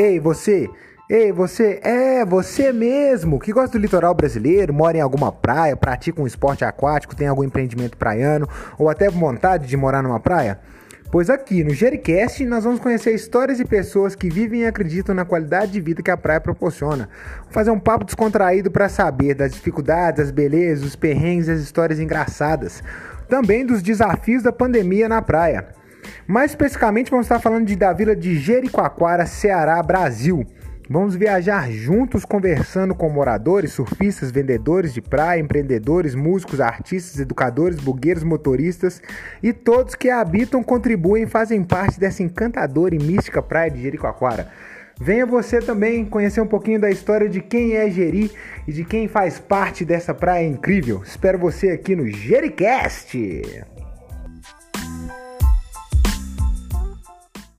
Ei, você! Ei, você, é, você mesmo, que gosta do litoral brasileiro, mora em alguma praia, pratica um esporte aquático, tem algum empreendimento praiano ou até vontade de morar numa praia? Pois aqui no Jericast nós vamos conhecer histórias e pessoas que vivem e acreditam na qualidade de vida que a praia proporciona. Vamos fazer um papo descontraído para saber das dificuldades, as belezas, os perrengues e as histórias engraçadas. Também dos desafios da pandemia na praia. Mais especificamente, vamos estar falando de, da vila de Jericoacoara, Ceará, Brasil. Vamos viajar juntos conversando com moradores, surfistas, vendedores de praia, empreendedores, músicos, artistas, educadores, bugueiros, motoristas e todos que habitam, contribuem e fazem parte dessa encantadora e mística praia de Jericoacoara. Venha você também conhecer um pouquinho da história de quem é Jeri e de quem faz parte dessa praia incrível. Espero você aqui no Jericast!